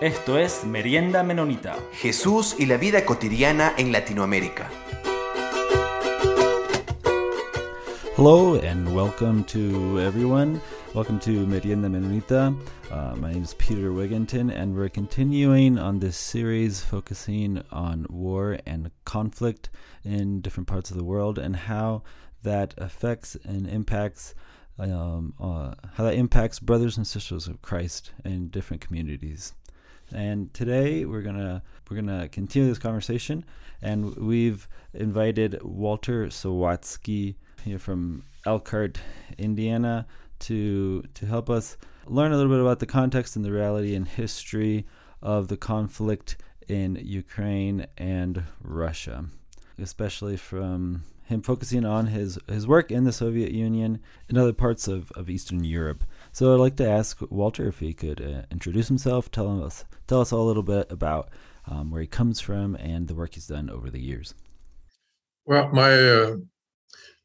Esto es Merienda Menonita. Jesús y la vida cotidiana en Latinoamérica. Hello and welcome to everyone. Welcome to Merienda Menonita. Uh, my name is Peter Wigginton, and we're continuing on this series focusing on war and conflict in different parts of the world and how that affects and impacts um, uh, how that impacts brothers and sisters of Christ in different communities. And today we're gonna we're gonna continue this conversation, and we've invited Walter Sawatsky here from Elkhart, Indiana, to to help us learn a little bit about the context and the reality and history of the conflict in Ukraine and Russia, especially from him focusing on his, his work in the Soviet Union and other parts of, of Eastern Europe. So I'd like to ask Walter if he could uh, introduce himself, tell us tell us all a little bit about um, where he comes from and the work he's done over the years. Well, my uh,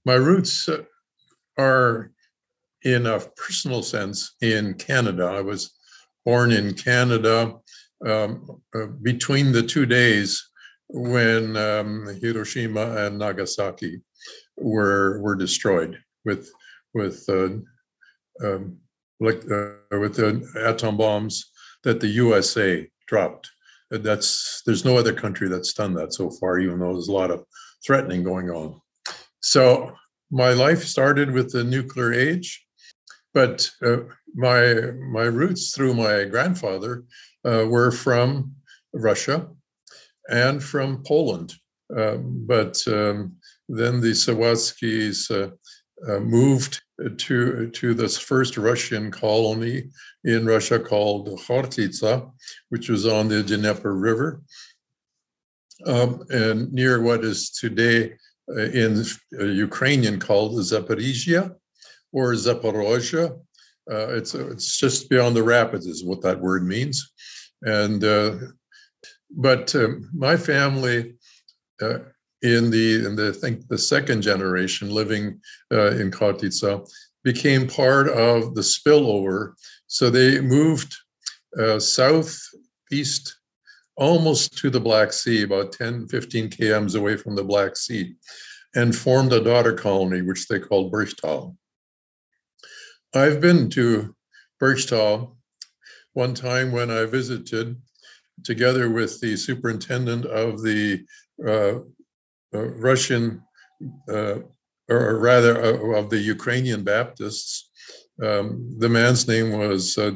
my roots uh, are in a personal sense in Canada. I was born in Canada um, uh, between the two days when um, Hiroshima and Nagasaki were were destroyed with with uh, um, like uh, with the atom bombs that the USA dropped. That's there's no other country that's done that so far, even though there's a lot of threatening going on. So my life started with the nuclear age, but uh, my my roots through my grandfather uh, were from Russia and from Poland. Um, but um, then the Sawatskis uh, uh, moved to to this first Russian colony in Russia called Khortytsa, which was on the Dnieper River, um, and near what is today uh, in uh, Ukrainian called Zaporizhia or Zaporozhia. Uh, it's it's just beyond the rapids, is what that word means, and uh, but um, my family uh, in the in the I think the second generation living uh, in Khortytsa became part of the spillover. So they moved uh, southeast almost to the Black Sea, about 10, 15 kms away from the Black Sea, and formed a daughter colony, which they called Bergthal. I've been to Bergthal one time when I visited together with the superintendent of the uh, Russian, uh, or rather uh, of the Ukrainian Baptists. Um, the man's name was uh.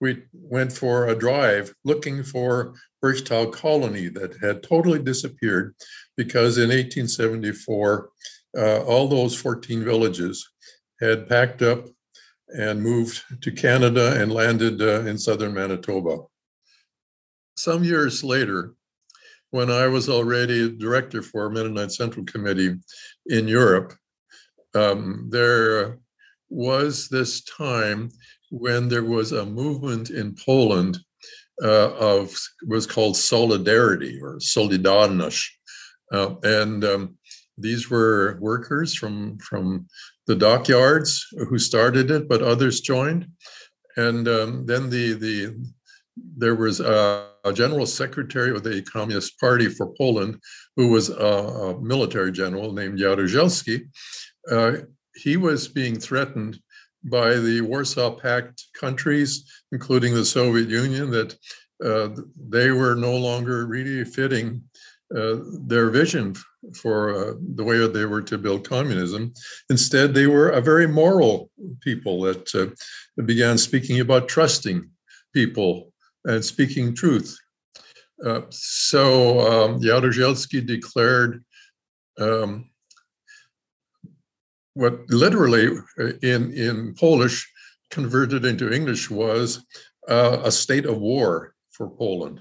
We went for a drive looking for Bergthal colony that had totally disappeared because in 1874, uh, all those 14 villages had packed up and moved to Canada and landed uh, in southern Manitoba some years later, when I was already director for Mennonite Central Committee in Europe, um, there was this time when there was a movement in Poland uh, of was called Solidarity or Solidarność, uh, and um, these were workers from from the dockyards who started it, but others joined, and um, then the the there was a, a, general secretary of the Communist Party for Poland, who was a, a military general named Jaruzelski. Uh, he was being threatened by the Warsaw Pact countries, including the Soviet Union, that uh, they were no longer really fitting uh, their vision for uh, the way they were to build communism. Instead, they were a very moral people that uh, began speaking about trusting people and speaking truth. Uh, so um, declared um, what literally uh, in, in Polish converted into English was uh, a state of war for Poland.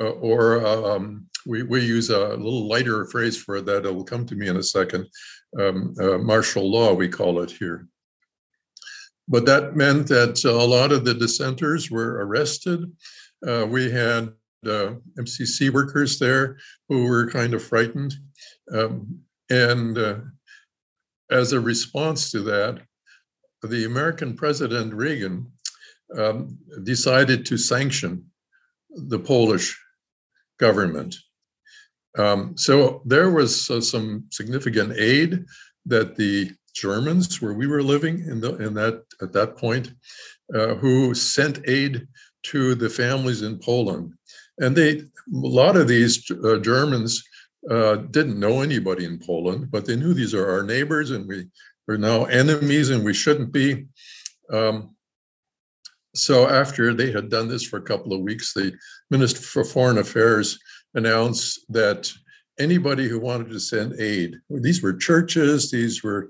Uh, or um, we, we use a little lighter phrase for that, it will come to me in a second. Um, uh, martial law, we call it here. But that meant that a lot of the dissenters were arrested. Uh, we had uh, MCC workers there who were kind of frightened. Um, and uh, as a response to that, the American President Reagan um, decided to sanction the Polish government. Um, so there was uh, some significant aid that the Germans, where we were living in, the, in that at that point, uh, who sent aid to the families in Poland, and they a lot of these uh, Germans uh, didn't know anybody in Poland, but they knew these are our neighbors, and we are now enemies, and we shouldn't be. Um, so after they had done this for a couple of weeks, the Minister for Foreign Affairs announced that anybody who wanted to send aid, these were churches, these were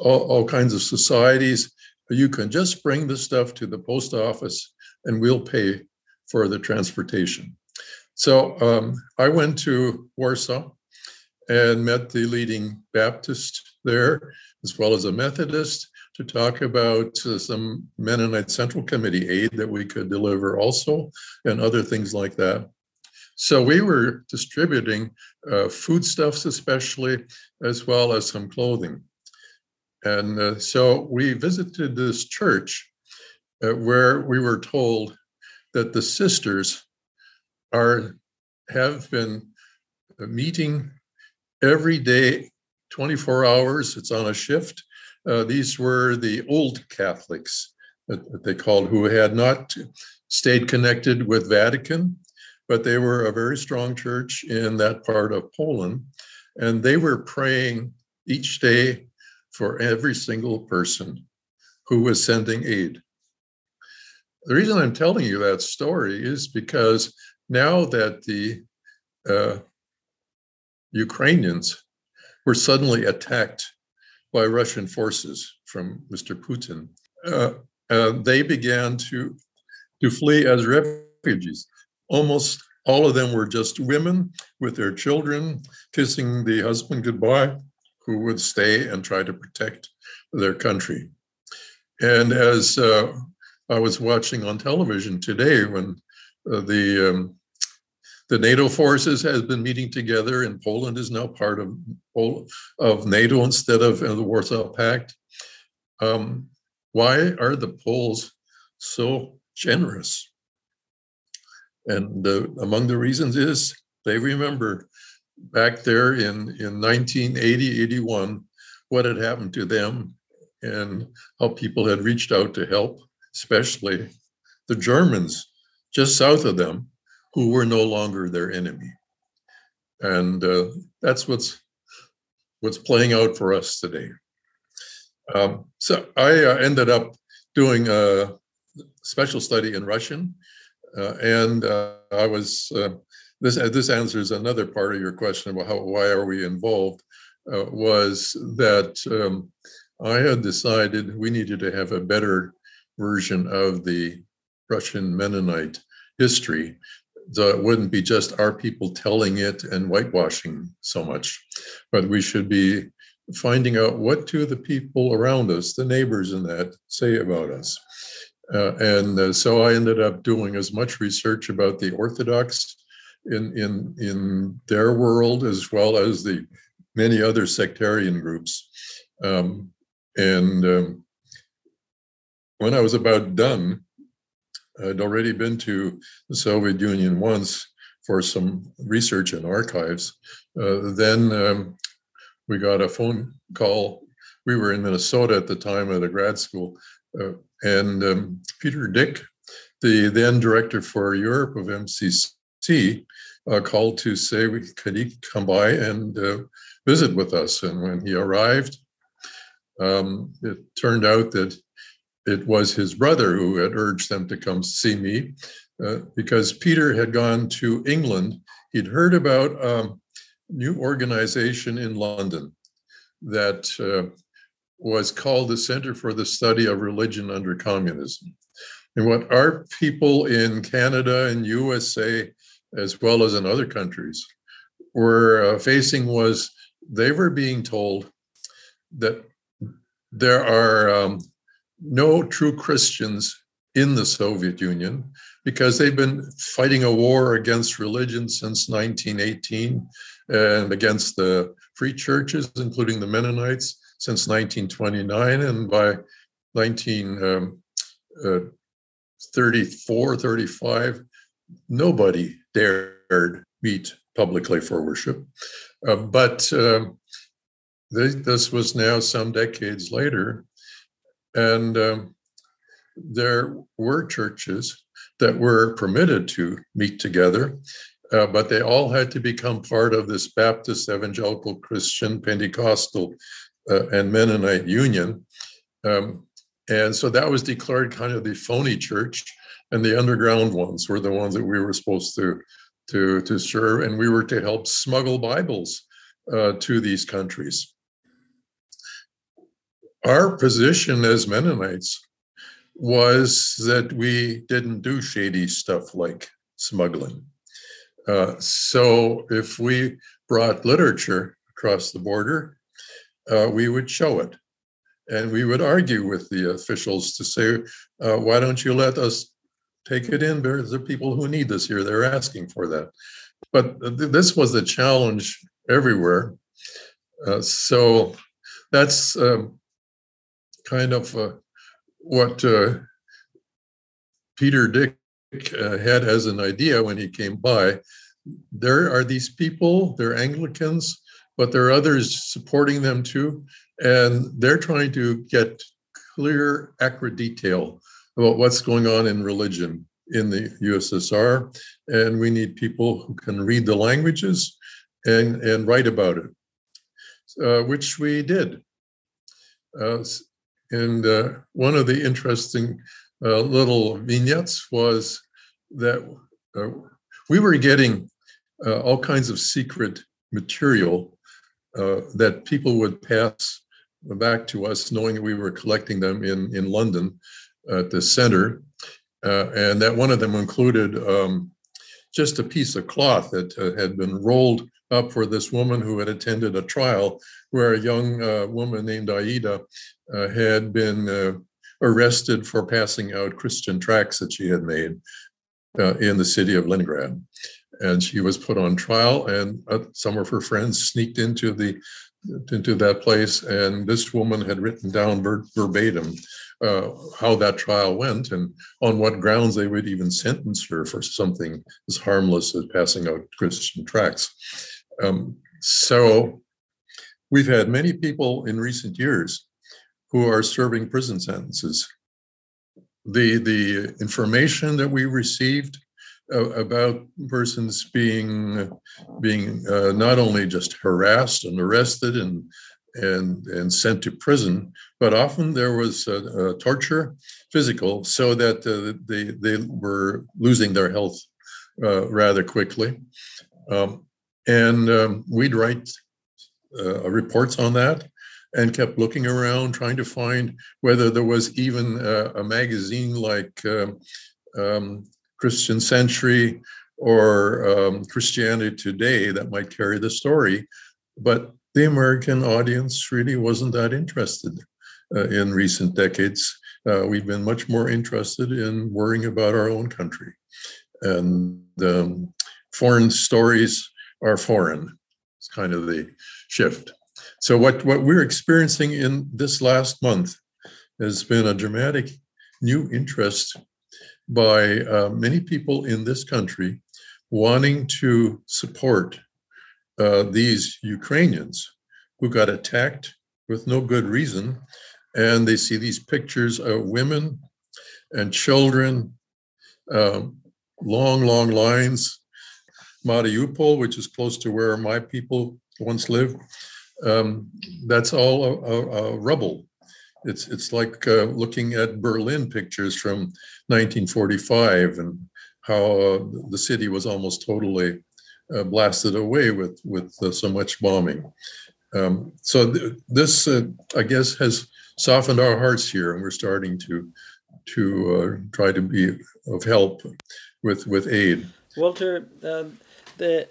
all, all kinds of societies, you can just bring the stuff to the post office and we'll pay for the transportation. So um, I went to Warsaw and met the leading Baptist there, as well as a Methodist, to talk about uh, some Mennonite Central Committee aid that we could deliver also, and other things like that. So we were distributing uh, foodstuffs, especially, as well as some clothing. And uh, so we visited this church uh, where we were told that the sisters are have been meeting every day 24 hours it's on a shift. Uh, these were the old catholics that they called who had not stayed connected with vatican but they were a very strong church in that part of poland and they were praying each day for every single person who was sending aid. The reason i'm telling you that story is because now that the uh, Ukrainians were suddenly attacked by Russian forces from Mr. Putin, uh, uh, they began to, to flee as refugees. Almost all of them were just women with their children kissing the husband goodbye, who would stay and try to protect their country. And as uh, I was watching on television today, when uh, the um, the NATO forces has been meeting together, and Poland is now part of of NATO instead of the Warsaw Pact. Um, why are the Poles so generous? And among the reasons is they remember back there in, in 1980, 81, what had happened to them and how people had reached out to help, especially the Germans just south of them who were no longer their enemy. And uh, that's what's what's playing out for us today. Um, so I uh, ended up doing a special study in Russian, uh, and uh, I was uh, this this answers another part of your question about how why are we involved uh, was that um, I had decided we needed to have a better version of the Russian Mennonite history so it wouldn't be just our people telling it and whitewashing so much, but we should be finding out what do the people around us, the neighbors in that, say about us. Uh, and uh, so I ended up doing as much research about the Orthodox in in in their world as well as the many other sectarian groups. Um, and um, when I was about done, I'd already been to the Soviet Union once for some research and archives. Uh, then um, we got a phone call. We were in Minnesota at the time at a grad school, uh, and um, Peter Dyck, the then director for Europe of MCC, uh, called to say we, could he come by and uh, visit with us. And when he arrived, um, it turned out that it was his brother who had urged them to come see me uh, because Peter had gone to England. He'd heard about a new organization in London that uh, was called the Center for the Study of Religion under Communism. And what our people in Canada and USA, as well as in other countries, were uh, facing was they were being told that there are um, no true Christians in the Soviet Union because they've been fighting a war against religion since 1918 and against the free churches, including the Mennonites, since 1929. And by 1960, 34, 35, nobody dared meet publicly for worship. Uh, but uh, this was now some decades later, and um, there were churches that were permitted to meet together, uh, but they all had to become part of this Baptist, Evangelical, Christian, Pentecostal, uh, and Mennonite union. Um, and so that was declared kind of the phony church, and the underground ones were the ones that we were supposed to to to serve, and we were to help smuggle Bibles uh, to these countries. Our position as Mennonites was that we didn't do shady stuff like smuggling. Uh, so if we brought literature across the border, uh, we would show it. And we would argue with the officials to say, uh, why don't you let us take it in? There's people who need this here. They're asking for that. But th- this was a challenge everywhere. Uh, so that's um, kind of uh, what uh, Peter Dyck uh, had as an idea when he came by. There are these people, they're Anglicans, but there are others supporting them too. And they're trying to get clear, accurate detail about what's going on in religion in the USSR. And we need people who can read the languages and, and write about it, uh, which we did. Uh, and uh, one of the interesting uh, little vignettes was that uh, we were getting uh, all kinds of secret material uh, that people would pass back to us, knowing that we were collecting them in, in London at the center. Uh, and that one of them included um, just a piece of cloth that had been rolled up for this woman who had attended a trial where a young uh, woman named Aida uh, had been uh, arrested for passing out Christian tracts that she had made uh, in the city of Leningrad. And she was put on trial, and uh, some of her friends sneaked into the into that place, and this woman had written down ver- verbatim uh, how that trial went and on what grounds they would even sentence her for something as harmless as passing out Christian tracts. Um, so we've had many people in recent years who are serving prison sentences. The, the information that we received uh, about persons being being uh, not only just harassed and arrested and and and sent to prison, but often there was torture, physical, so that uh, they they were losing their health uh, rather quickly. Um, and um, we'd write uh, reports on that and kept looking around trying to find whether there was even a, a magazine like um, um, Christian Century or um, Christianity Today that might carry the story. But the American audience really wasn't that interested uh, in recent decades. Uh, we've been much more interested in worrying about our own country. And um, foreign stories are foreign. It's kind of the shift. So what, what we're experiencing in this last month has been a dramatic new interest by uh, many people in this country wanting to support uh, these Ukrainians who got attacked with no good reason. And they see these pictures of women and children, um, long, long lines Mariupol, which is close to where my people once lived, um, that's all a, a, a, rubble. It's it's like uh, looking at Berlin pictures from 1945 and how uh, the city was almost totally uh, blasted away with with uh, so much bombing. Um, so th- this, uh, I guess, has softened our hearts here, and we're starting to to uh, try to be of help with with aid. Walter, um, the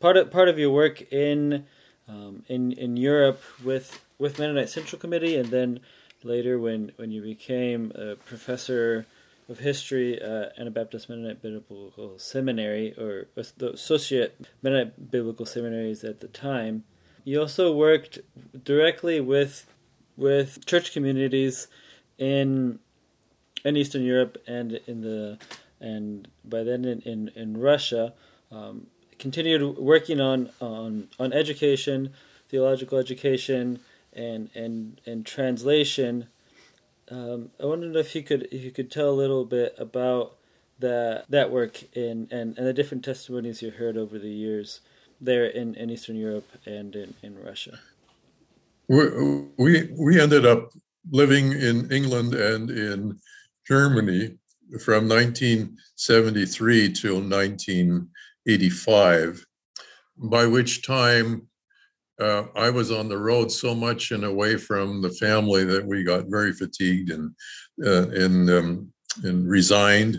part of part of your work in um, in in Europe with with Mennonite Central Committee, and then later when when you became a professor of history at Anabaptist Mennonite Biblical Seminary, or the associate Mennonite Biblical Seminaries at the time. You also worked directly with with church communities in in Eastern Europe and in the and by then in in, in Russia. Um, continued working on on on education, theological education, and and and translation. Um, I wondered if you could if you could tell a little bit about that that work in and, and the different testimonies you heard over the years there in, in Eastern Europe and in, in Russia. We, we we ended up living in England and in Germany from 1973 till 1985, by which time uh, I was on the road so much and away from the family that we got very fatigued and uh, and um, and resigned.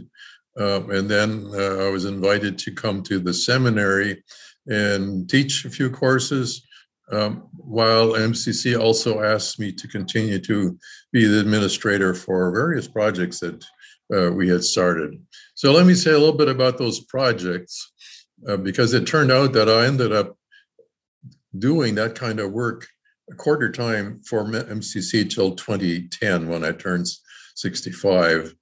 Uh, and then uh, I was invited to come to the seminary and teach a few courses. Um, while MCC also asked me to continue to be the administrator for various projects that uh, we had started. So let me say a little bit about those projects, uh, because it turned out that I ended up doing that kind of work a quarter time for MCC till 2010 when I turned 65.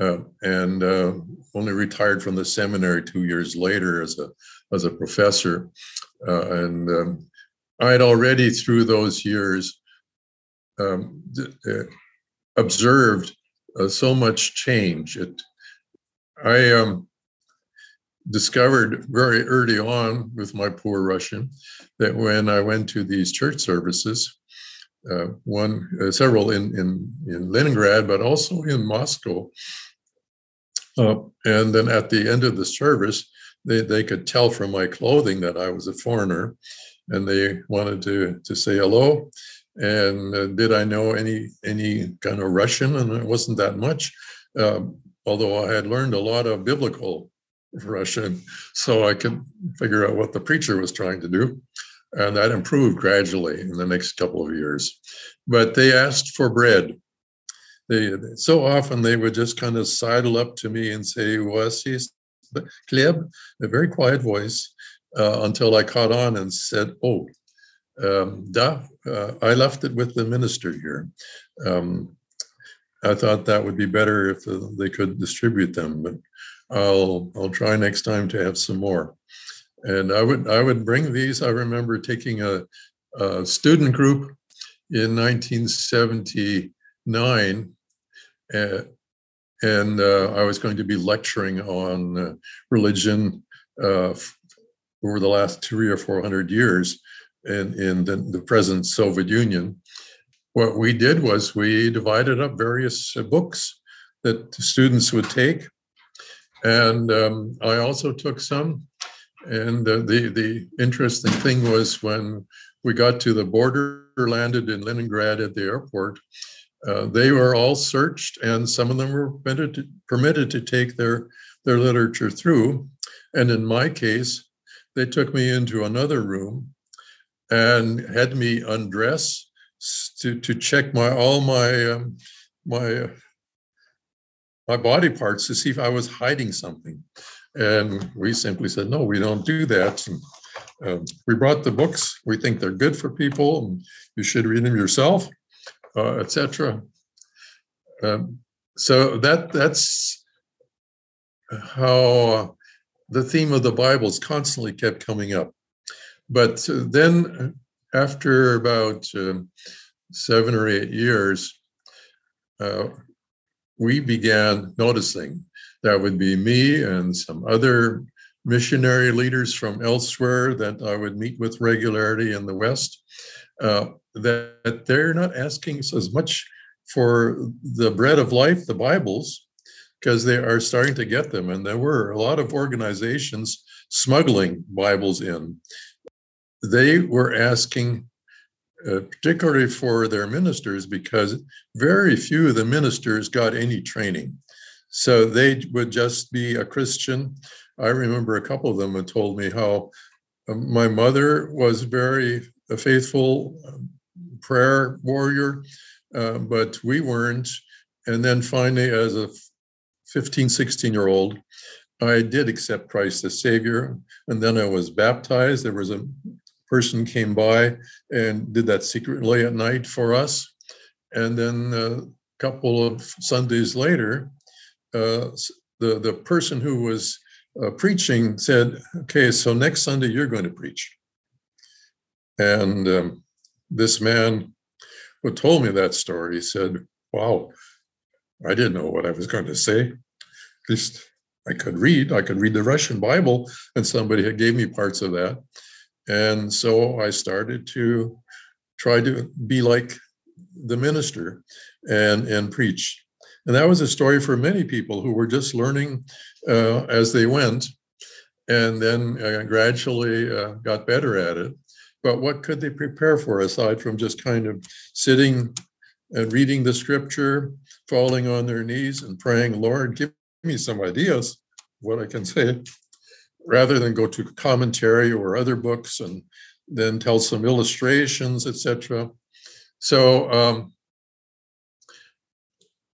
Uh, and uh, only retired from the seminary two years later as a as a professor. Uh, and um, I had already through those years um, uh, observed uh, so much change. It, I um, discovered very early on with my poor Russian that when I went to these church services, uh, one, uh, several in, in, in Leningrad, but also in Moscow. Uh, and then at the end of the service, they, they could tell from my clothing that I was a foreigner and they wanted to, to say hello. And uh, did I know any any kind of Russian? And it wasn't that much, um, although I had learned a lot of biblical Russian, so I could figure out what the preacher was trying to do. And that improved gradually in the next couple of years. But they asked for bread. They so often they would just kind of sidle up to me and say, "Was is Kleb?" A very quiet voice uh, until I caught on and said, "Oh, um, da, uh, I left it with the minister here." Um, I thought that would be better if they could distribute them, but I'll I'll try next time to have some more. And I would I would bring these. I remember taking a, a student group in 1979, uh, and uh, I was going to be lecturing on uh, religion uh, over the last three or four hundred years in in the, the present Soviet Union. What we did was we divided up various books that students would take and um, I also took some. And the the interesting thing was when we got to the border, landed in Leningrad at the airport, uh, they were all searched, and some of them were permitted to, permitted to take their their literature through. And in my case, they took me into another room and had me undress to to check my all my um, my my body parts to see if I was hiding something. And we simply said, no, we don't do that. And, um, we brought the books. We think they're good for people, and you should read them yourself, uh, etc. Um, so that that's how uh, the theme of the Bible is constantly kept coming up. But uh, then, after about um, seven or eight years, uh, we began noticing that would be me and some other missionary leaders from elsewhere that I would meet with regularity in the West, uh, that they're not asking as much for the bread of life, the Bibles, because they are starting to get them. And there were a lot of organizations smuggling Bibles in. They were asking uh, particularly for their ministers, because very few of the ministers got any training. So they would just be a Christian. I remember a couple of them had told me how um, my mother was very a faithful um, prayer warrior, uh, but we weren't. And then finally, as a 15, 16 year old, I did accept Christ as Savior. And then I was baptized. There was a person came by and did that secretly at night for us. And then a couple of Sundays later, uh, the, the person who was uh, preaching said, Okay, so next Sunday you're going to preach. And um, this man who told me that story said, Wow, I didn't know what I was going to say. At least I could read. I could read the Russian Bible, and somebody had gave me parts of that. And so I started to try to be like the minister and and preach. And that was a story for many people who were just learning uh, as they went, and then uh, gradually uh, got better at it. But what could they prepare for aside from just kind of sitting and reading the scripture, falling on their knees and praying, Lord, give me some ideas what I can say, rather than go to commentary or other books and then tell some illustrations, etc. So um,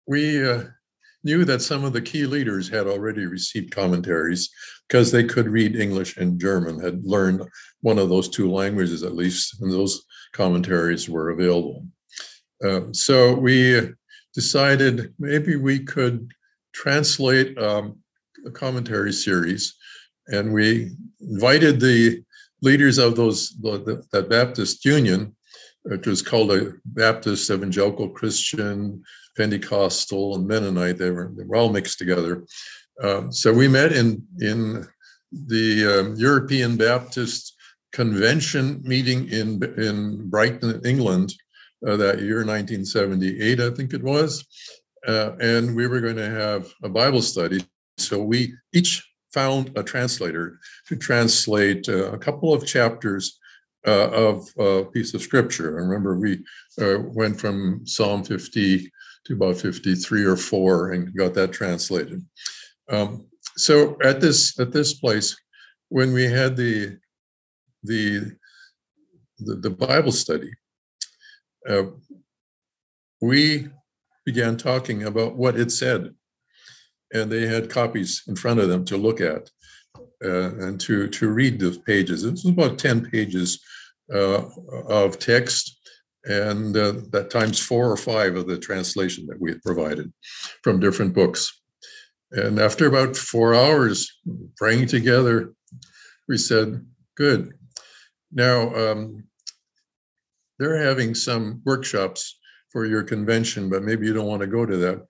we uh, knew that some of the key leaders had already received commentaries because they could read English and German, had learned one of those two languages at least, and those commentaries were available. Uh, so we decided maybe we could translate um, a commentary series, and we invited the leaders of those the, that Baptist Union, which was called a Baptist Evangelical Christian Pentecostal and Mennonite. They were, they were all mixed together. Uh, so we met in in the um, European Baptist Convention meeting in in Brighton, England, uh, that year, 1978, I think it was, uh, and we were going to have a Bible study. So we each found a translator to translate uh, a couple of chapters uh, of a piece of scripture. I remember we uh, went from Psalm 50 to about 53 or 4 and got that translated. Um, so at this at this place, when we had the the the, the Bible study, uh, we began talking about what it said, and they had copies in front of them to look at uh, and to to read the pages. It was about ten pages uh, of text, and uh, that times four or five of the translation that we had provided from different books. And after about four hours praying together, we said, "Good. Now um, they're having some workshops for your convention, but maybe you don't want to go to that.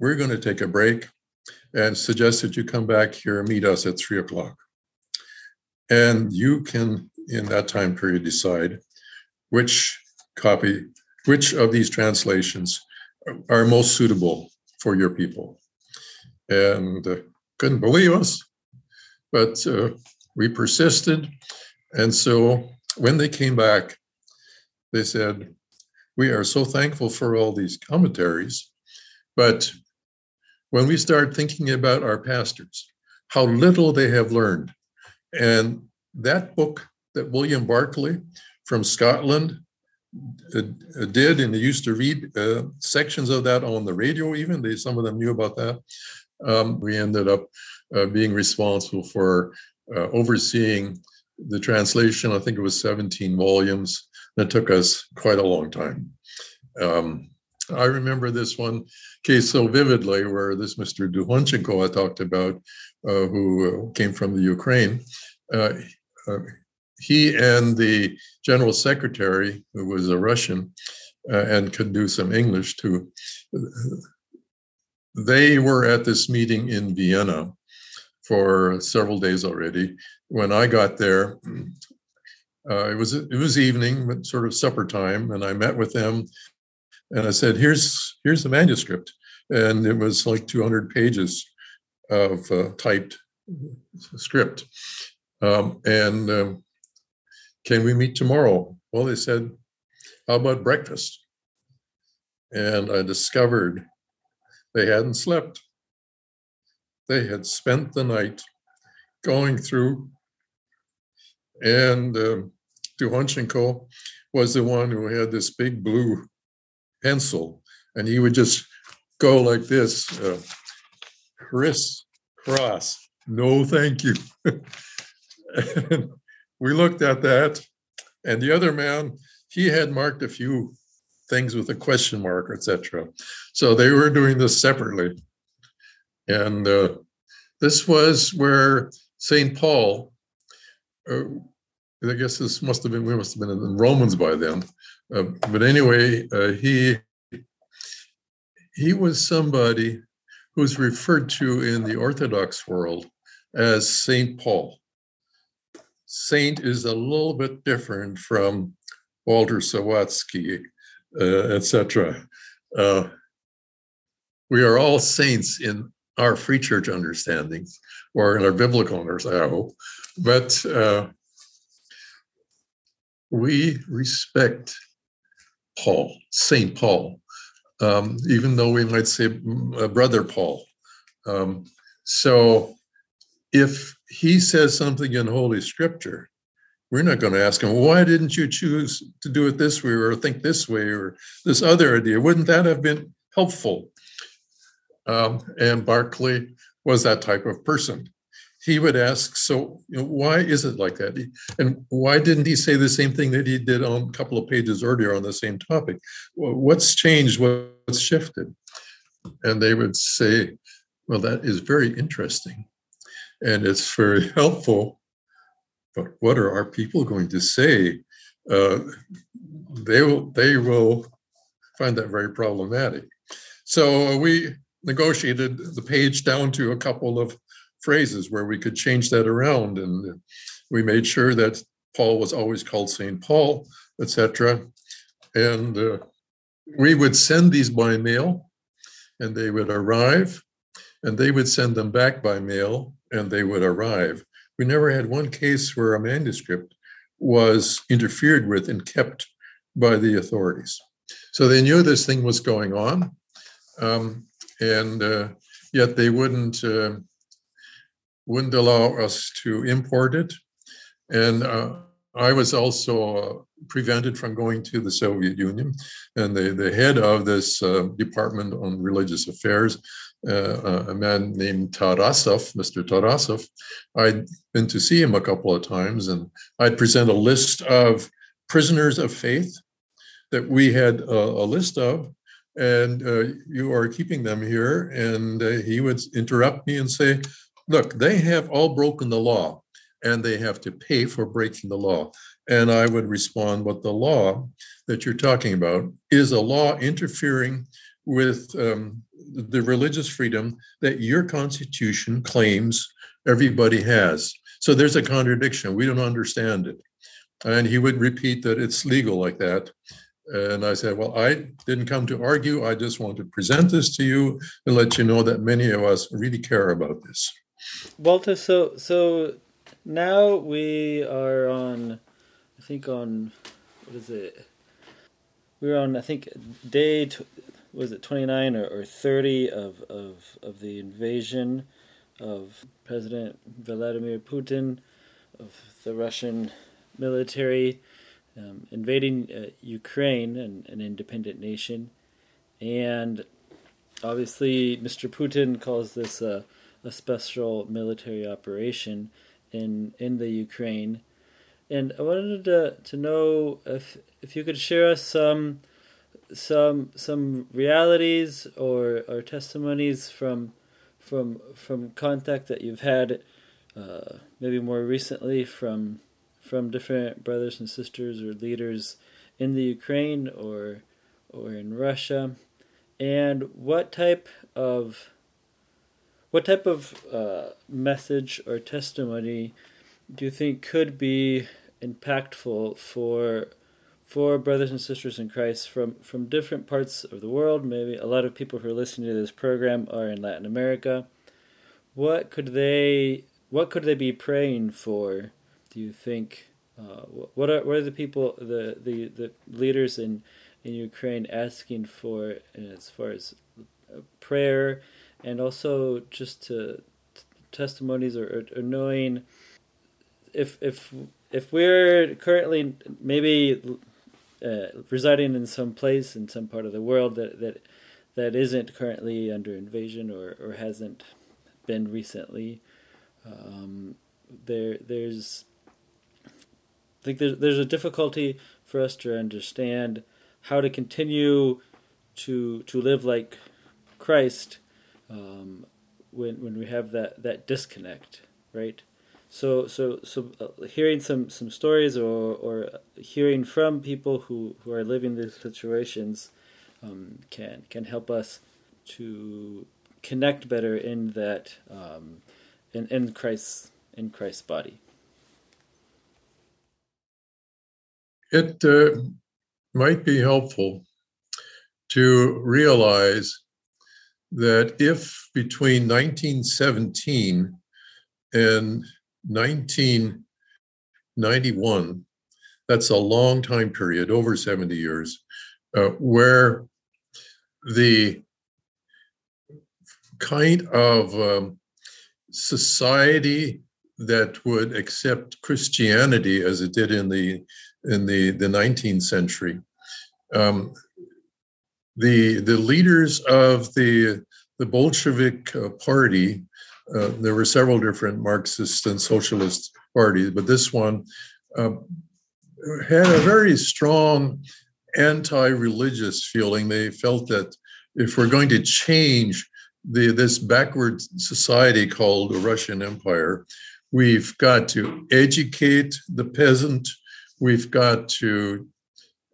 We're going to take a break and suggest that you come back here and meet us at three o'clock. And you can, in that time period, decide which copy, which of these translations are most suitable for your people. And uh, couldn't believe us, but uh, we persisted. And so when they came back, they said, We are so thankful for all these commentaries, but when we start thinking about our pastors, how little they have learned, and that book that William Barclay from Scotland uh, uh, did, and they used to read uh, sections of that on the radio, even they some of them knew about that. Um, we ended up uh, being responsible for uh, overseeing the translation. I think it was 17 volumes that took us quite a long time. Um, I remember this one case so vividly where this Mr. Dukhonchenko I talked about, uh, who uh, came from the Ukraine, uh, uh, he and the general secretary, who was a Russian uh, and could do some English too, they were at this meeting in Vienna for several days already. When I got there, uh, it was it was evening, but sort of supper time, and I met with them, and I said, "Here's here's the manuscript," and it was like 200 pages of uh, typed script. Um, and um, can we meet tomorrow? Well, they said, "How about breakfast?" And I discovered they hadn't slept. They had spent the night going through and um, was the one who had this big blue pencil, and he would just go like this, uh, criss cross, no thank you. we looked at that, and the other man, he had marked a few things with a question mark, etc. So they were doing this separately. And uh, this was where St. Paul, uh, I guess this must have been, we must have been in the Romans by then. Uh, but anyway, uh, he he was somebody who's referred to in the Orthodox world as Saint Paul. Saint is a little bit different from Walter Sawatsky, uh, etc. Uh, we are all saints in our free church understandings or in our biblical understandings, I hope. But uh, we respect Paul, Saint Paul, um, even though we might say mm, brother Paul. Um, so if he says something in Holy Scripture, we're not going to ask him, why didn't you choose to do it this way or think this way or this other idea? Wouldn't that have been helpful? Um, and Barclay was that type of person. He would ask, so you know, why is it like that? And why didn't he say the same thing that he did on a couple of pages earlier on the same topic? What's changed? What's shifted? And they would say, well, that is very interesting and it's very helpful. But what are our people going to say? Uh, they will they will find that very problematic. So we negotiated the page down to a couple of phrases where we could change that around, and we made sure that Paul was always called Saint Paul, etc. And uh, we would send these by mail, and they would arrive, and they would send them back by mail, and they would arrive. We never had one case where a manuscript was interfered with and kept by the authorities. So they knew this thing was going on, um, and uh, yet they wouldn't uh, wouldn't allow us to import it. And uh, I was also uh, prevented from going to the Soviet Union, and the, the head of this uh, department on religious affairs uh, a man named Tarasov, Mr. Tarasov. I'd been to see him a couple of times, and I'd present a list of prisoners of faith that we had a, a list of, and uh, you are keeping them here. And uh, he would interrupt me and say, Look, they have all broken the law, and they have to pay for breaking the law. And I would respond, What the law that you're talking about is a law interfering with um, the religious freedom that your constitution claims everybody has. So there's a contradiction. We don't understand it. And he would repeat that it's legal like that. And I said, Well, I didn't come to argue. I just want to present this to you and let you know that many of us really care about this. Walter, so so now we are on I think on what is it? We're on I think day was it 29 or, or 30 of, of, of the invasion of President Vladimir Putin, of the Russian military um, invading uh, Ukraine, an, an independent nation. And obviously, Mr. Putin calls this a, a special military operation in, in the Ukraine. And I wanted to, to know if, if you could share us some some some realities or or testimonies from from from contact that you've had uh, maybe more recently from from different brothers and sisters or leaders in the Ukraine or or in Russia and what type of what type of uh, message or testimony do you think could be impactful for for brothers and sisters in Christ from, from different parts of the world. Maybe a lot of people who are listening to this program are in Latin America. What could they what could they be praying for? Do you think? Uh, what are what are the people the the, the leaders in in Ukraine asking for as far as prayer and also just to testimonies or, knowing if if if we're currently maybe uh, residing in some place in some part of the world that that that isn't currently under invasion or, or hasn't been recently. Um, there there's I think there's there's a difficulty for us to understand how to continue to to live like Christ um, when when we have that that disconnect, right? So so so uh, hearing some some stories or or hearing from people who who are living these situations um, can can help us to connect better in that um, in in Christ's in Christ's body. It uh, might be helpful to realize that if between 1917 and 1991, that's a long time period, over 70 years, uh, where the kind of um, society that would accept Christianity as it did in the in the, the 19th century. Um, the the leaders of the the Bolshevik uh, party, uh, there were several different Marxist and socialist parties, but this one uh, had a very strong anti-religious feeling. They felt that if we're going to change the this backward society called the Russian Empire, we've got to educate the peasant. We've got to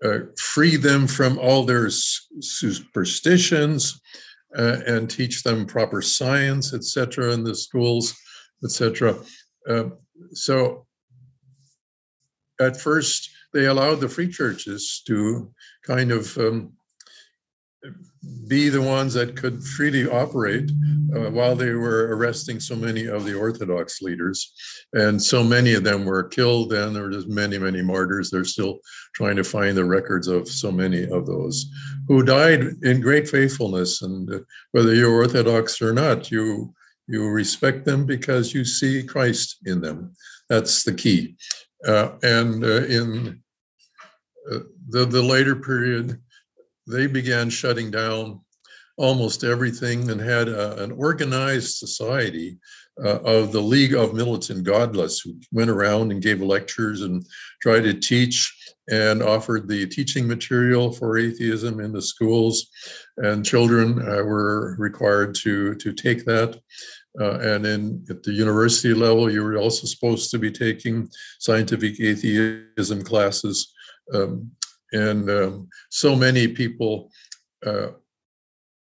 uh, free them from all their superstitions uh, and teach them proper science, etc., in the schools, etc. Uh, so at first, they allowed the free churches to kind of um, be the ones that could freely operate uh, while they were arresting so many of the Orthodox leaders. And so many of them were killed, and there were just many, many martyrs. They're still trying to find the records of so many of those who died in great faithfulness. And uh, whether you're Orthodox or not, you you respect them because you see Christ in them. That's the key. Uh, and uh, in uh, the, the later period, they began shutting down almost everything and had a, an organized society uh, of the League of Militant Godless, who went around and gave lectures and tried to teach and offered the teaching material for atheism in the schools. And children uh, were required to, to take that. Uh, and then at the university level, you were also supposed to be taking scientific atheism classes. Um, and um, so many people uh,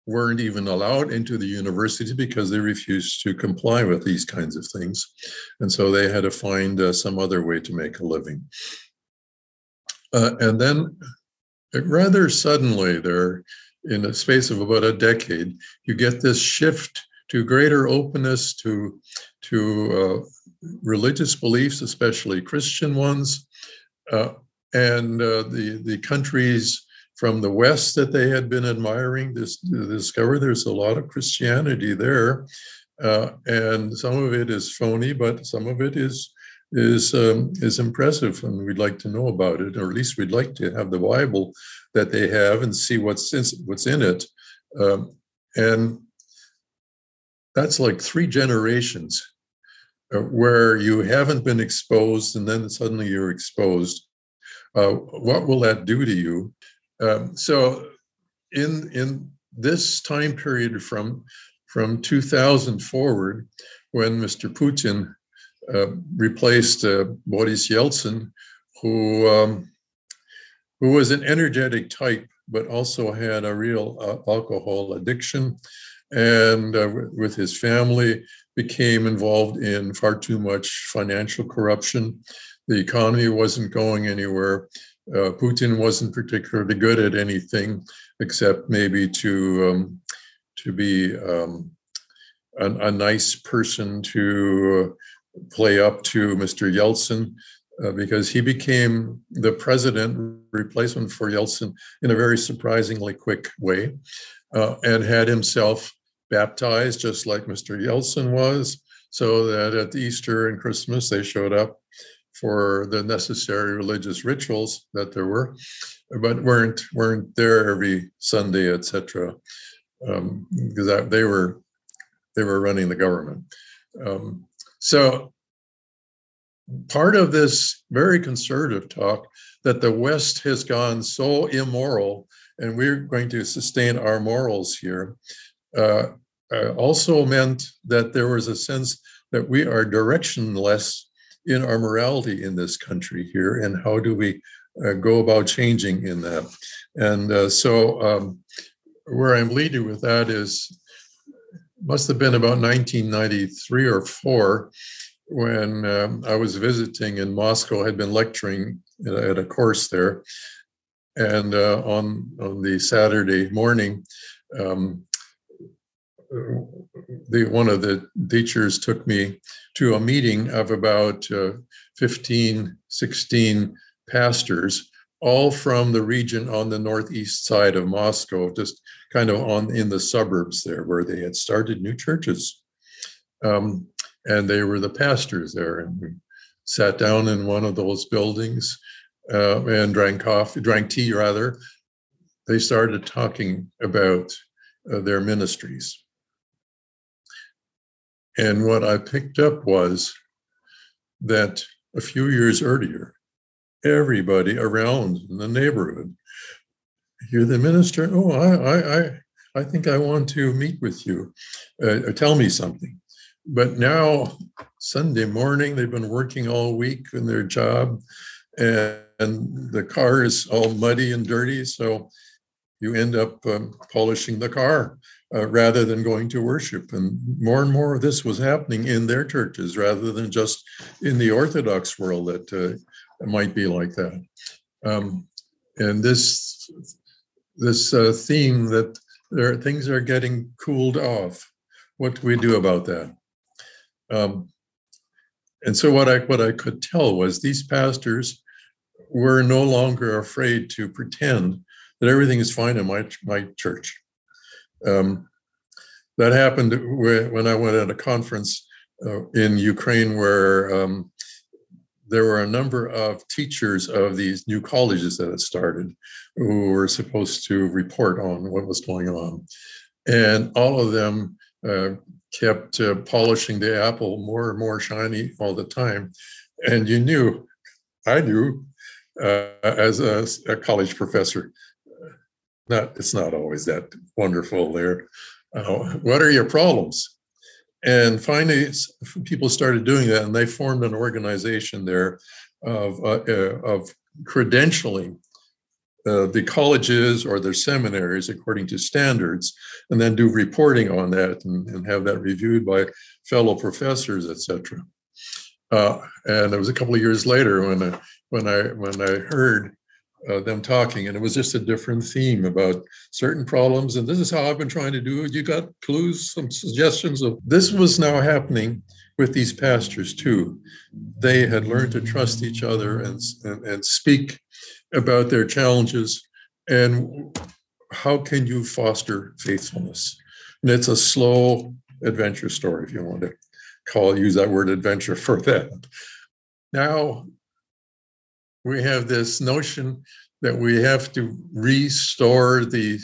weren't even allowed into the university because they refused to comply with these kinds of things. And so they had to find uh, some other way to make a living. Uh, and then, rather suddenly, there, in a space of about a decade, you get this shift to greater openness to, to uh, religious beliefs, especially Christian ones. And uh, the the countries from the west that they had been admiring this discover there's a lot of christianity there uh, and some of it is phony but some of it is is um, is impressive and we'd like to know about it or at least we'd like to have the bible that they have and see what's in, what's in it um, and that's like three generations uh, where you haven't been exposed and then suddenly you're exposed uh, what will that do to you? Um, so, in in this time period from from 2000 forward, when Mr. Putin uh, replaced uh, Boris Yeltsin, who um, who was an energetic type, but also had a real uh, alcohol addiction, and uh, with his family became involved in far too much financial corruption the economy wasn't going anywhere. Uh, Putin wasn't particularly good at anything except maybe to um, to be um, a, a, nice person to play up to Mr. Yeltsin. Uh, because he became the president replacement for Yeltsin in a very surprisingly quick way, uh, and had himself baptized just like Mr. Yeltsin was, so that at Easter and Christmas they showed up for the necessary religious rituals that there were, but weren't weren't there every Sunday, etc. Um, because they were they were running the government. Um, so part of this very conservative talk that the West has gone so immoral and we're going to sustain our morals here uh, uh, also meant that there was a sense that we are directionless in our morality in this country here and how do we uh, go about changing in that and uh, so um, where i'm leading with that is must have been about 1993 or 4 when um, I was visiting in Moscow, I had been lecturing at a course there. And uh, on, on the Saturday morning, um, the, one of the teachers took me to a meeting of about uh, 15, 16 pastors, all from the region on the northeast side of Moscow, just kind of on in the suburbs there where they had started new churches. Um, and they were the pastors there. And we sat down in one of those buildings uh, and drank coffee, drank tea rather. They started talking about uh, their ministries. And what I picked up was that a few years earlier, everybody around in the neighborhood, you're the minister. Oh, I, I, I, think I want to meet with you. Uh, tell me something but now Sunday morning, they've been working all week in their job, and, and the car is all muddy and dirty. So you end up um, polishing the car uh, rather than going to worship. And more and more of this was happening in their churches rather than just in the Orthodox world that uh, might be like that. Um, and this this uh, theme that there things are getting cooled off. What do we do about that? Um, and so what I what I could tell was these pastors were no longer afraid to pretend that everything is fine in my my church. Um, that happened when I went at a conference uh, in Ukraine where um, there were a number of teachers of these new colleges that had started who were supposed to report on what was going on. And all of them uh, kept uh, polishing the apple more and more shiny all the time. And you knew, I knew, uh, as a, a, college professor, not it's not always that wonderful there. Uh, what are your problems? And finally, people started doing that, and they formed an organization there of uh, uh, of credentialing uh, the colleges or their seminaries according to standards, and then do reporting on that and, and have that reviewed by fellow professors, etc. Uh, and it was a couple of years later when I, when I when I heard uh, them talking, and it was just a different theme about certain problems. And this is how I've been trying to do it. You got clues, some suggestions of this was now happening with these pastors too. They had learned to trust each other and, and, and speak about their challenges and how can you foster faithfulness and it's a slow adventure story if you want to call use that word adventure for that now we have this notion that we have to restore the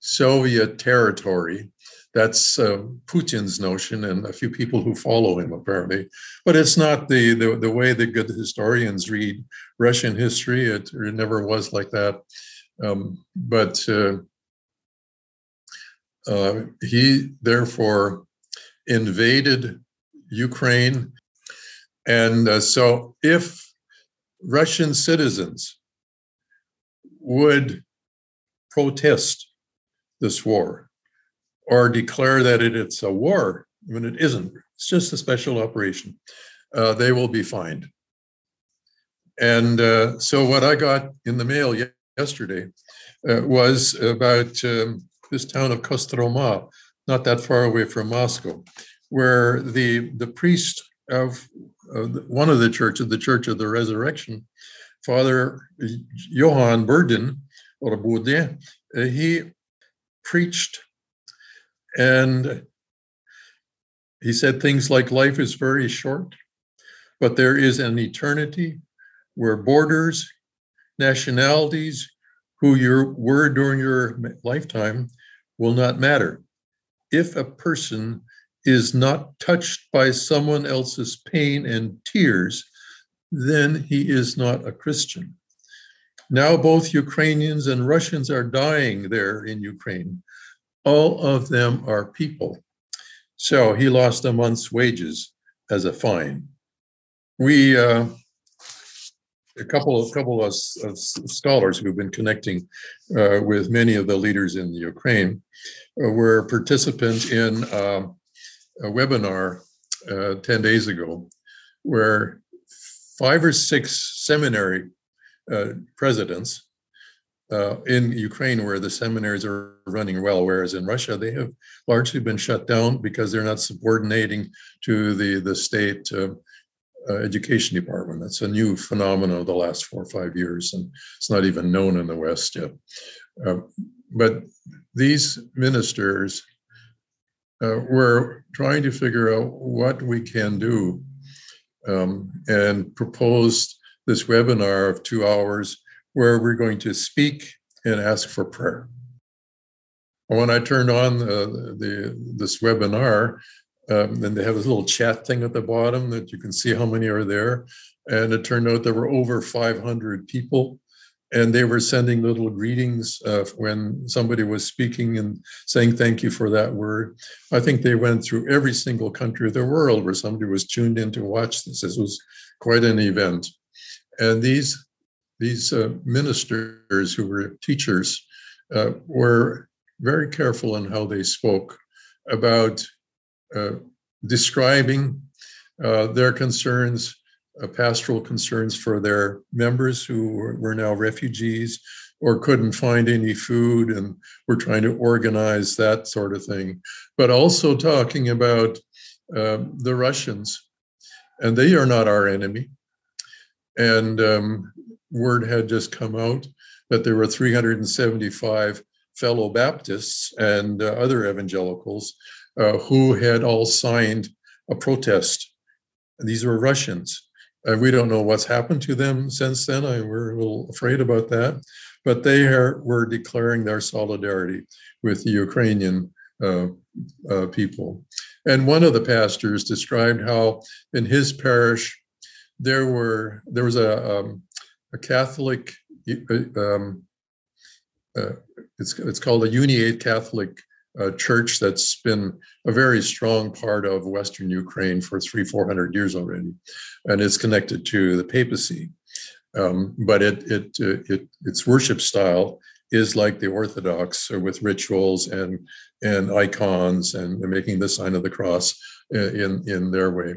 soviet territory that's uh, Putin's notion and a few people who follow him, apparently. But it's not the, the, the way the good historians read Russian history. It, it never was like that. Um, but uh, uh, he therefore invaded Ukraine. And uh, so if Russian citizens would protest this war, or declare that it, it's a war when it isn't. It's just a special operation. Uh, they will be fined. And uh, so, what I got in the mail yesterday uh, was about um, this town of Kostroma, not that far away from Moscow, where the the priest of one of the churches, the Church of the Resurrection, Father Johann Burdin or Bude, uh, he preached and he said things like life is very short, but there is an eternity where borders, nationalities, who you were during your lifetime will not matter. If a person is not touched by someone else's pain and tears, then he is not a Christian. Now, both Ukrainians and Russians are dying there in Ukraine. All of them are people. So he lost a month's wages as a fine. We, uh, a couple of couple of, of scholars who've been connecting uh, with many of the leaders in the Ukraine, uh, were participants in uh, a webinar uh, 10 days ago where five or six seminary uh, presidents uh, in Ukraine, where the seminaries are running well, whereas in Russia they have largely been shut down because they're not subordinating to the the state uh, uh, education department. That's a new phenomenon of the last four or five years, and it's not even known in the West yet. Uh, but these ministers uh, were trying to figure out what we can do um, and proposed this webinar of two hours where we're going to speak and ask for prayer. When I turned on the, the this webinar, um, and they have this little chat thing at the bottom that you can see how many are there. And it turned out there were over 500 people and they were sending little greetings uh, when somebody was speaking and saying thank you for that word. I think they went through every single country of the world where somebody was tuned in to watch this. This was quite an event, and these these uh, ministers who were teachers uh, were very careful in how they spoke about uh, describing uh, their concerns pastoral concerns for their members who were, now refugees or couldn't find any food and were trying to organize that sort of thing, but also talking about uh, the Russians. And they are not our enemy. And um, word had just come out that there were 375 fellow Baptists and uh, other evangelicals uh, who had all signed a protest. these were Russians. Uh, we don't know what's happened to them since then. I, we're a little afraid about that. But they are, were declaring their solidarity with the Ukrainian uh, uh, people. And one of the pastors described how in his parish there were there was a, um, a Catholic uh, um, uh, it's it's called a Uniate Catholic a church that's been a very strong part of Western Ukraine for three, four hundred years already, and it's connected to the papacy. Um, but it, it, uh, it, its worship style is like the Orthodox, with rituals and and icons and making the sign of the cross uh, in in their way.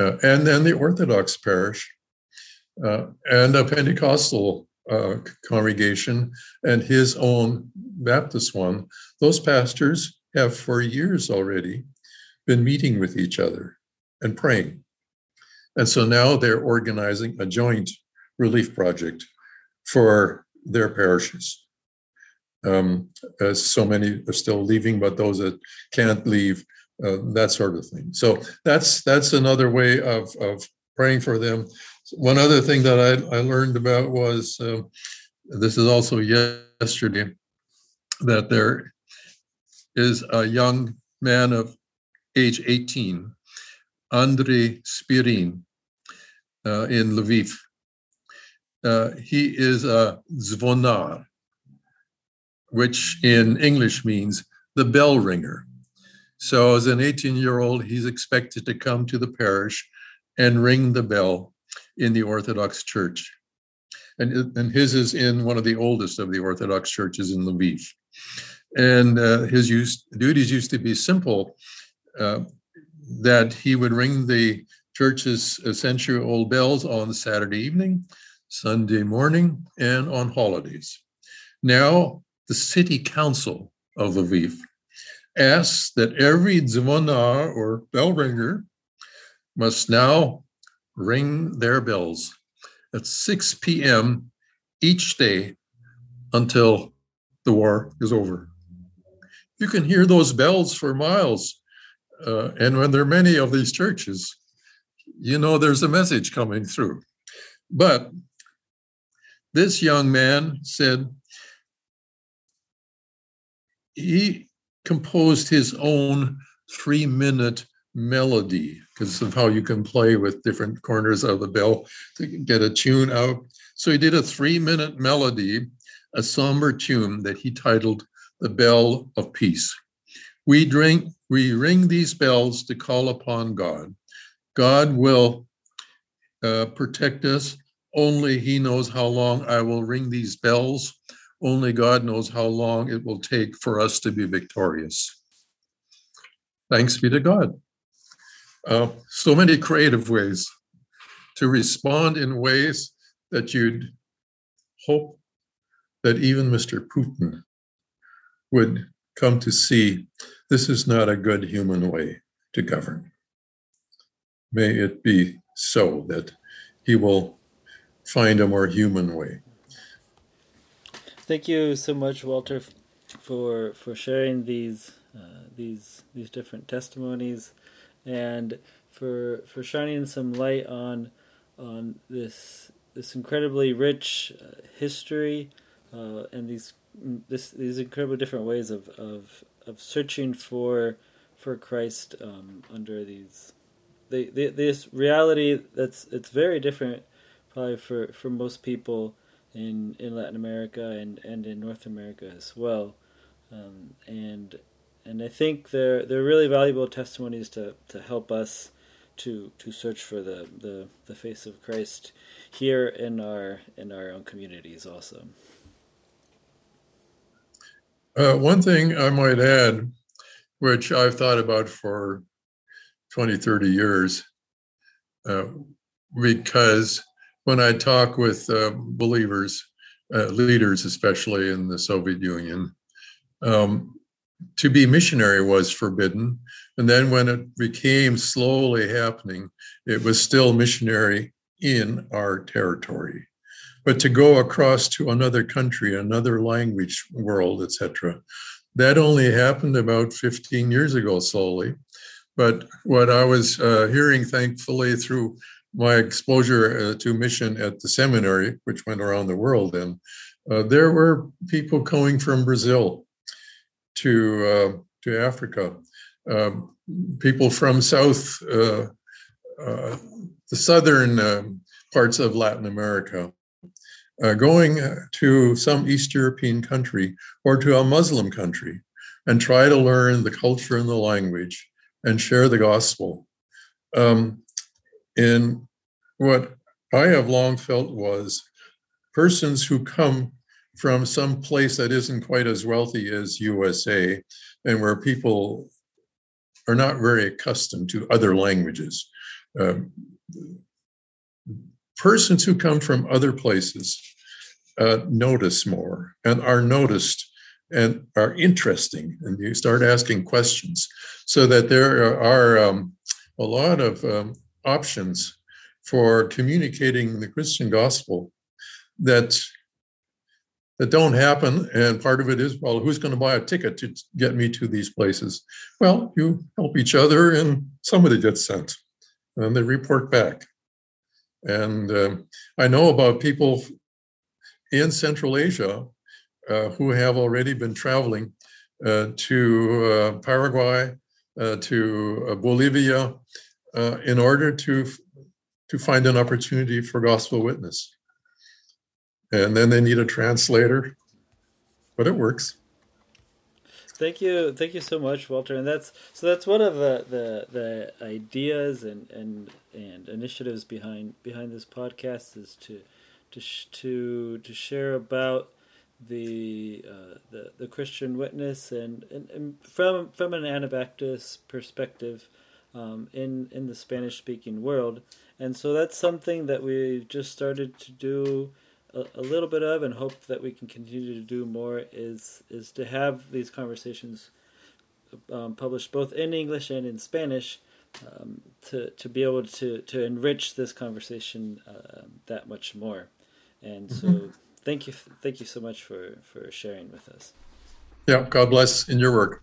Uh, and then the Orthodox parish uh, and a Pentecostal uh, congregation and his own Baptist one, those pastors have for years already been meeting with each other and praying. And so now they're organizing a joint relief project for their parishes. Um, as so many are still leaving, but those that can't leave, uh, that sort of thing. So that's that's another way of of praying for them. One other thing that I, I learned about was uh, this is also yesterday that there is a young man of age 18, Andrei Spirin, uh, in Lviv. Uh, he is a zvonar, which in English means the bell ringer. So, as an 18 year old, he's expected to come to the parish and ring the bell in the Orthodox Church. And, and his is in one of the oldest of the Orthodox churches in Lviv. And uh, his duties used to be simple uh, that he would ring the church's century old bells on Saturday evening, Sunday morning, and on holidays. Now, the city council of Lviv asks that every zvonar or bell ringer must now ring their bells at 6 p.m. each day until the war is over. You can hear those bells for miles. Uh, and when there are many of these churches, you know there's a message coming through. But this young man said he composed his own three minute melody because of how you can play with different corners of the bell to get a tune out. So he did a three minute melody, a somber tune that he titled The Bell of Peace. We drink, we ring these bells to call upon God. God will uh, protect us. Only He knows how long I will ring these bells. Only God knows how long it will take for us to be victorious. Thanks be to God. Uh, so many creative ways to respond in ways that you'd hope that even Mr. Putin would come to see this is not a good human way to govern. May it be so that he will find a more human way. Thank you so much, Walter, for for sharing these uh, these these different testimonies and for for shining some light on on this this incredibly rich uh, history uh, and these this these incredibly different ways of of, of searching for for Christ um, under these the, the, this reality that's it's very different probably for, for most people in in Latin America and, and in North America as well. Um, and and I think they're they're really valuable testimonies to, to help us to to search for the, the, the face of Christ here in our in our own communities also. Uh, one thing I might add, which I've thought about for 20, 30 years, uh, because when I talk with uh, believers, leaders, especially in the Soviet Union, um, to be missionary was forbidden. And then when it became slowly happening, it was still missionary in our territory. But to go across to another country, another language world, etc., that only happened about 15 years ago, slowly. But what I was uh, hearing, thankfully, through my exposure uh, to mission at the seminary, which went around the world, and uh, there were people coming from Brazil to uh, to Africa. Um, people from South, uh, uh, the southern um, parts of Latin America, uh, going to some East European country or to a Muslim country and try to learn the culture and the language and share the gospel. Um, and what I have long felt was persons who come from some place that isn't quite as wealthy as USA and where people are not very accustomed to other languages. Um, persons who come from other places uh, notice more and are noticed and are interesting and you start asking questions so that there are um, a lot of um, options for communicating the christian gospel that that don't happen. And part of it is, well, who's going to buy a ticket to get me to these places? Well, you help each other, and somebody gets sent, and they report back. And um, I know about people in Central Asia uh, who have already been traveling uh, to uh, Paraguay, uh, to uh, Bolivia, uh, in order to to find an opportunity for gospel witness and then they need a translator, but it works. Thank you, thank you so much, Walter. And that's so that's one of the the, the ideas and, and and initiatives behind behind this podcast is to to to to share about the uh, the the Christian witness and, and, and from from an Anabaptist perspective um, in in the Spanish speaking world. And so that's something that we've just started to do a, a, little bit of and hope that we can continue to do more is is to have these conversations um, published both in English and in Spanish um, to to be able to to enrich this conversation uh, that much more. And so, mm-hmm. thank you, thank you so much for for sharing with us. Yeah, God bless in your work.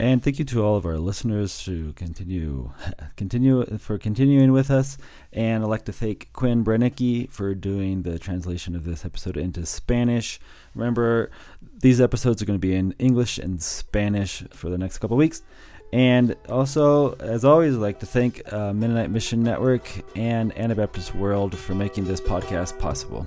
And thank you to all of our listeners to continue continue for continuing with us. And I'd like to thank Quinn Brenicki for doing the translation of this episode into Spanish. Remember, these episodes are going to be in English and Spanish for the next couple weeks. And also, as always, I'd like to thank uh, Mennonite Mission Network and Anabaptist World for making this podcast possible.